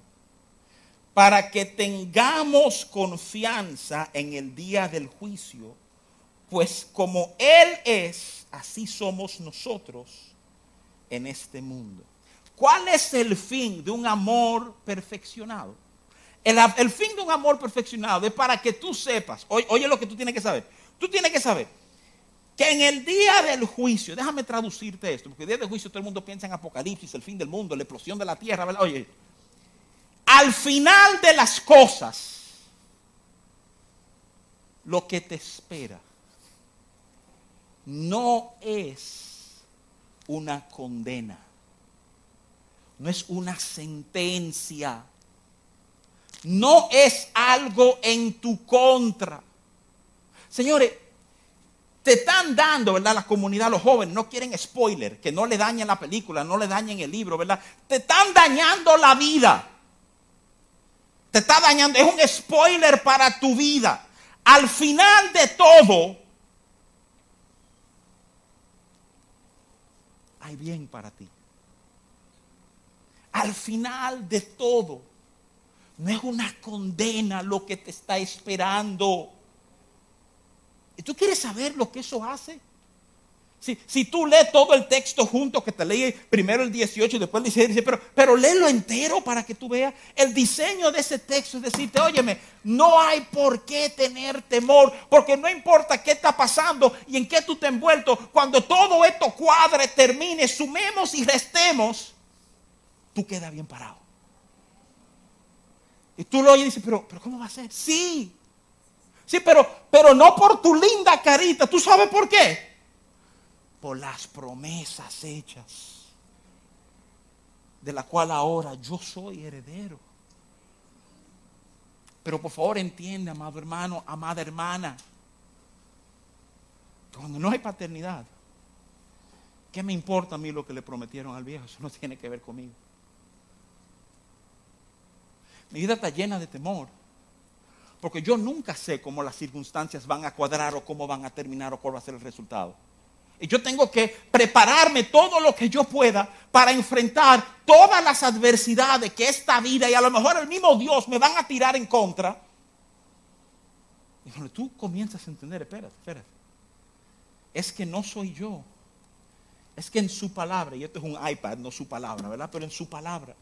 Para que tengamos confianza en el día del juicio, pues como Él es, así somos nosotros en este mundo. ¿Cuál es el fin de un amor perfeccionado? El, fin de un amor perfeccionado es para que tú sepas, oye, oye lo que tú tienes que saber. Tú tienes que saber que en el día del juicio, déjame traducirte esto, porque el día del juicio todo el mundo piensa en Apocalipsis, el fin del mundo, la explosión de la tierra, ¿verdad? Oye, al final de las cosas, lo que te espera no es una condena, no es una sentencia, no es algo en tu contra. Señores, te están dando, ¿verdad? La comunidad, los jóvenes, no quieren spoiler, que no le dañen la película, no le dañen el libro, ¿verdad? Te están dañando la vida. Te está dañando, es un spoiler para tu vida. Al final de todo, hay bien para ti. Al final de todo, no es una condena lo que te está esperando. ¿Y tú quieres saber lo que eso hace? Si, si, tú lees todo el texto junto, que te leí primero el 18 y después el 16, dice, pero, pero léelo entero para que tú veas. El diseño de ese texto es decirte, óyeme, no hay por qué tener temor, porque no importa qué está pasando y en qué tú te envuelto, cuando todo esto cuadre, termine, sumemos y restemos, tú quedas bien parado. Y tú lo oyes y dices, pero, pero ¿cómo va a ser? Sí, Sí, pero, pero no por tu linda carita. ¿Tú sabes por qué? Por las promesas hechas. De la cual ahora yo soy heredero. Pero por favor entiende, amado hermano, amada hermana. Cuando no hay paternidad, ¿qué me importa a mí lo que le prometieron al viejo? Eso no tiene que ver conmigo. Mi vida está llena de temor porque yo nunca sé cómo las circunstancias van a cuadrar o cómo van a terminar o cuál va a ser el resultado. Y yo tengo que prepararme todo lo que yo pueda para enfrentar todas las adversidades que esta vida y a lo mejor el mismo Dios me van a tirar en contra. Y cuando tú comienzas a entender, espérate, espérate. Es que no soy yo. Es que en su palabra, y esto es un iPad, no su palabra, ¿verdad? Pero en su palabra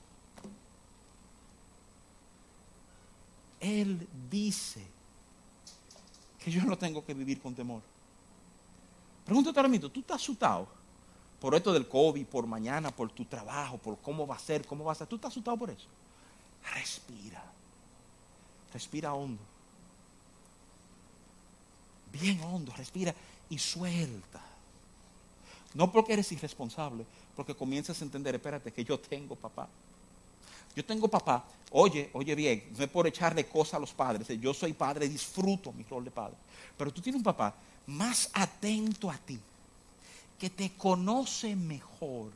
Él dice que yo no tengo que vivir con temor. Pregúntate ahora mismo, ¿tú estás asustado por esto del COVID, por mañana, por tu trabajo, por cómo va a ser, cómo va a ser? ¿Tú estás asustado por eso? Respira. Respira hondo. Bien hondo, respira y suelta. No porque eres irresponsable, porque comienzas a entender, espérate, que yo tengo papá. Yo tengo papá, oye, oye bien, no es por echarle cosas a los padres, yo soy padre, disfruto mi rol de padre. Pero tú tienes un papá más atento a ti, que te conoce mejor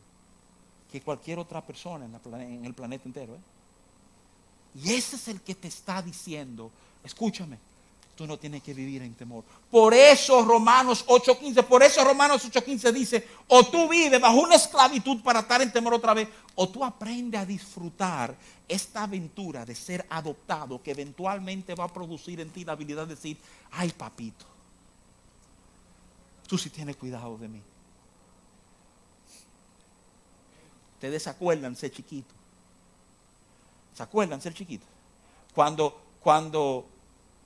que cualquier otra persona en, el planeta entero. ¿eh? Y ese es el que te está diciendo, escúchame, tú no tienes que vivir en temor. Por eso Romanos 8:15, por eso Romanos 8:15 dice, o tú vives bajo una esclavitud para estar en temor otra vez, o tú aprendes a disfrutar esta aventura de ser adoptado que eventualmente va a producir en ti la habilidad de decir, ay papito, tú sí tienes cuidado de mí. Ustedes se acuerdan ser chiquito. ¿Se acuerdan ser chiquito? Cuando, cuando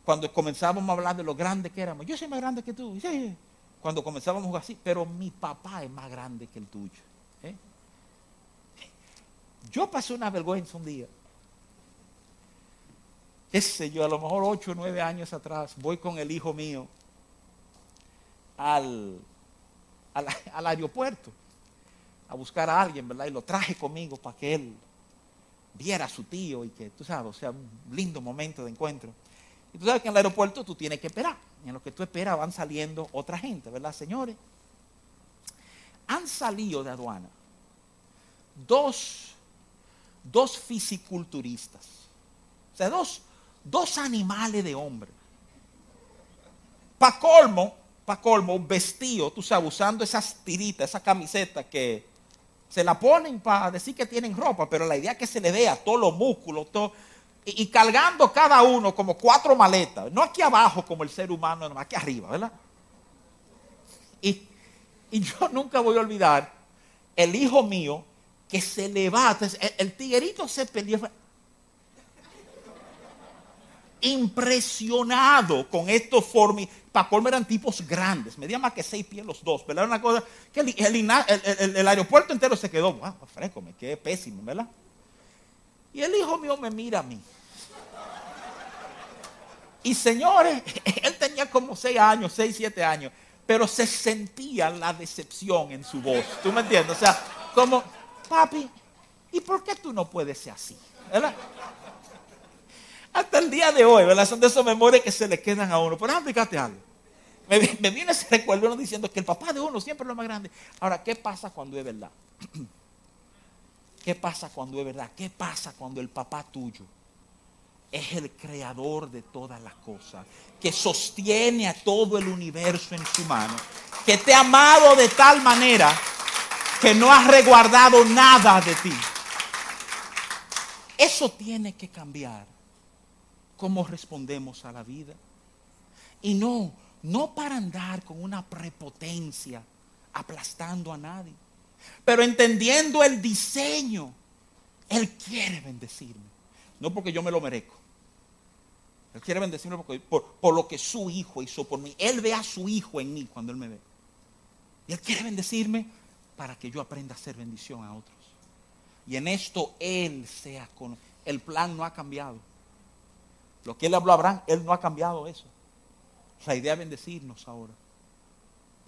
cuando comenzábamos a hablar de lo grande que éramos. Yo soy más grande que tú. Cuando comenzábamos así, pero mi papá es más grande que el tuyo. ¿eh? Yo pasé una vergüenza un día. Qué sé yo, a lo mejor ocho o nueve años atrás, voy con el hijo mío al, al, al aeropuerto a buscar a alguien, ¿verdad? Y lo traje conmigo para que él viera a su tío y que, tú sabes, o sea, un lindo momento de encuentro. Y tú sabes que en el aeropuerto tú tienes que esperar. en lo que tú esperas van saliendo otra gente, ¿verdad, señores? Han salido de aduana dos, dos fisiculturistas. O sea, dos, dos animales de hombre. Pa' colmo, pa' colmo, vestido, tú sabes, usando esas tiritas, esa camiseta que se la ponen para decir que tienen ropa, pero la idea es que se le vea todos los músculos, todo y, cargando cada uno como cuatro maletas, no aquí abajo como el ser humano, no, aquí arriba, ¿verdad? Y, yo nunca voy a olvidar el hijo mío que se levanta, el, tiguerito se peleó impresionado con estos formis. Para colmo eran tipos grandes, medían más que seis pies los dos, ¿verdad? Una cosa que el, aeropuerto entero se quedó, wow, fresco, me quedé pésimo, ¿verdad? Y el hijo mío me mira a mí. Y señores, él tenía como seis años, seis, siete años, pero se sentía la decepción en su voz. ¿Tú me entiendes? O sea, como, papi, ¿y por qué tú no puedes ser así? ¿Verdad? Hasta el día de hoy, ¿verdad? Son de esas memorias que se le quedan a uno. Pero explícate algo. Me, me viene ese recuerdo uno diciendo que el papá de uno siempre es lo más grande. Ahora, ¿qué pasa cuando es verdad? ¿Qué pasa cuando es verdad? ¿Qué pasa cuando el papá tuyo es el creador de todas las cosas, que sostiene a todo el universo en su mano, que te ha amado de tal manera que no has reguardado nada de ti. Eso tiene que cambiar cómo respondemos a la vida. Y no, no para andar con una prepotencia aplastando a nadie, pero entendiendo el diseño. Él quiere bendecirme, no porque yo me lo merezco. Él quiere bendecirme por, por, lo que su hijo hizo por mí. Él ve a su hijo en mí cuando Él me ve. Y Él quiere bendecirme para que yo aprenda a hacer bendición a otros. Y en esto Él sea con... El plan no ha cambiado. Lo que Él habló a Abraham, Él no ha cambiado eso. La idea es bendecirnos ahora.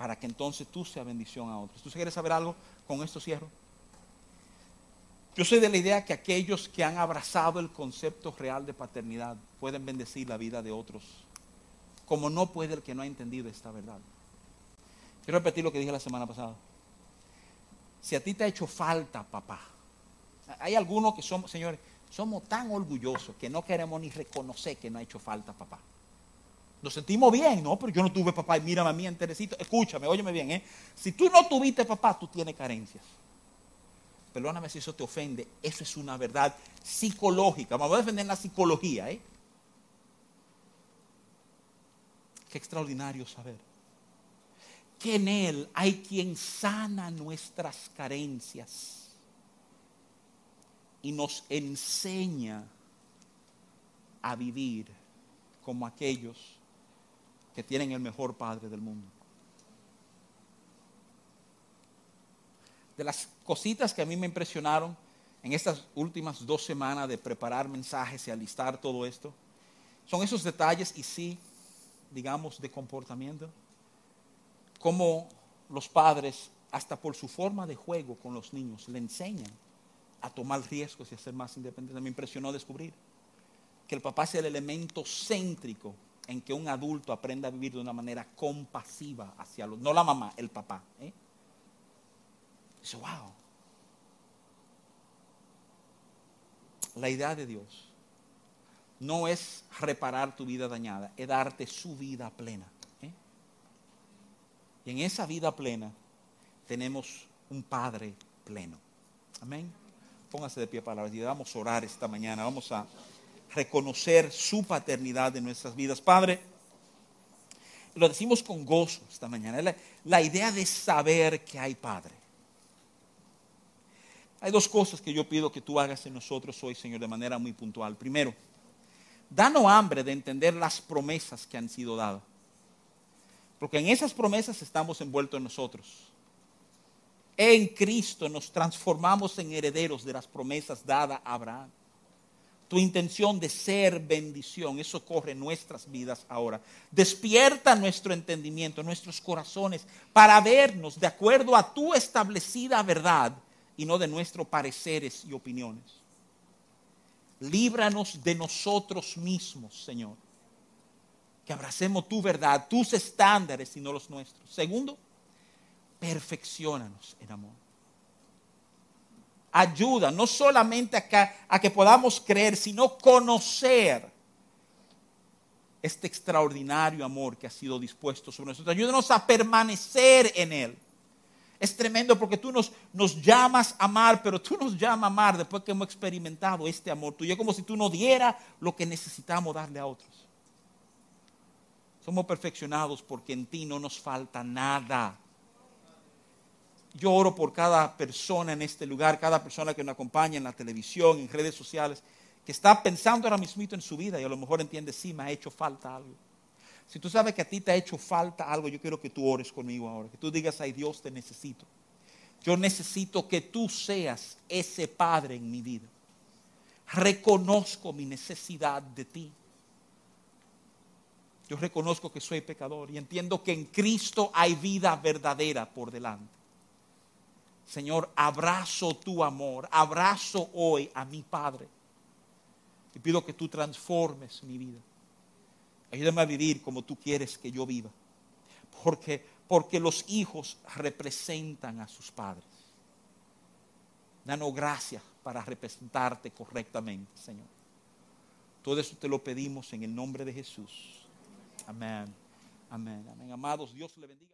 Para que entonces tú seas bendición a otros. ¿Tú quieres saber algo? Con esto cierro. Yo soy de la idea que aquellos que han abrazado el concepto real de paternidad pueden bendecir la vida de otros, como no puede el que no ha entendido esta verdad. Quiero repetir lo que dije la semana pasada. Si a ti te ha hecho falta, papá, hay algunos que somos, señores, somos tan orgullosos que no queremos ni reconocer que no ha hecho falta, papá. Nos sentimos bien, ¿no? Pero yo no tuve papá y mírame a mí enterecito. Escúchame, óyeme bien, ¿eh? Si tú no tuviste papá, tú tienes carencias perdóname si eso te ofende, eso es una verdad psicológica. Vamos a defender la psicología, ¿eh? Qué extraordinario saber que en Él hay quien sana nuestras carencias y nos enseña a vivir como aquellos que tienen el mejor padre del mundo. De las cositas que a mí me impresionaron en estas últimas dos semanas de preparar mensajes y alistar todo esto, son esos detalles y sí, digamos, de comportamiento, como los padres, hasta por su forma de juego con los niños, le enseñan a tomar riesgos y a ser más independientes. Me impresionó descubrir que el papá es el elemento céntrico en que un adulto aprenda a vivir de una manera compasiva hacia los, no la mamá, el papá. ¿eh? Dice, wow. La idea de Dios no es reparar tu vida dañada, es darte su vida plena. ¿eh? Y en esa vida plena tenemos un Padre pleno. Amén. Póngase de pie para la Vamos a orar esta mañana. Vamos a reconocer su paternidad en nuestras vidas. Padre, lo decimos con gozo esta mañana. La, la idea de saber que hay Padre. Hay dos cosas que yo pido que tú hagas en nosotros hoy, Señor, de manera muy puntual. Primero, danos hambre de entender las promesas que han sido dadas. Porque en esas promesas estamos envueltos nosotros. En Cristo nos transformamos en herederos de las promesas dadas a Abraham. Tu intención de ser bendición, eso corre nuestras vidas ahora. Despierta nuestro entendimiento, nuestros corazones, para vernos de acuerdo a tu establecida verdad y no de nuestros pareceres y opiniones. Líbranos de nosotros mismos, Señor. Que abracemos tu verdad, tus estándares y no los nuestros. Segundo, perfeccionanos en amor. Ayuda no solamente a que podamos creer, sino conocer este extraordinario amor que ha sido dispuesto sobre nosotros. Ayúdanos a permanecer en Él. Es tremendo porque tú nos, nos llamas a amar, pero tú nos llamas a amar después que hemos experimentado este amor tuyo. Es como si tú nos dieras lo que necesitamos darle a otros. Somos perfeccionados porque en ti no nos falta nada. Yo oro por cada persona en este lugar, cada persona que nos acompaña en la televisión, en redes sociales, que está pensando ahora mismo en su vida y a lo mejor entiende, sí, me ha hecho falta algo. Si tú sabes que a ti te ha hecho falta algo, yo quiero que tú ores conmigo ahora, que tú digas, ay Dios, te necesito. Yo necesito que tú seas ese Padre en mi vida. Reconozco mi necesidad de ti. Yo reconozco que soy pecador y entiendo que en Cristo hay vida verdadera por delante. Señor, abrazo tu amor, abrazo hoy a mi Padre. Y pido que tú transformes mi vida. Ayúdame a vivir como tú quieres que yo viva. Porque, porque los hijos representan a sus padres. Danos gracias para representarte correctamente, Señor. Todo eso te lo pedimos en el nombre de Jesús. Amén. Amén. Amén. Amados, Dios le bendiga.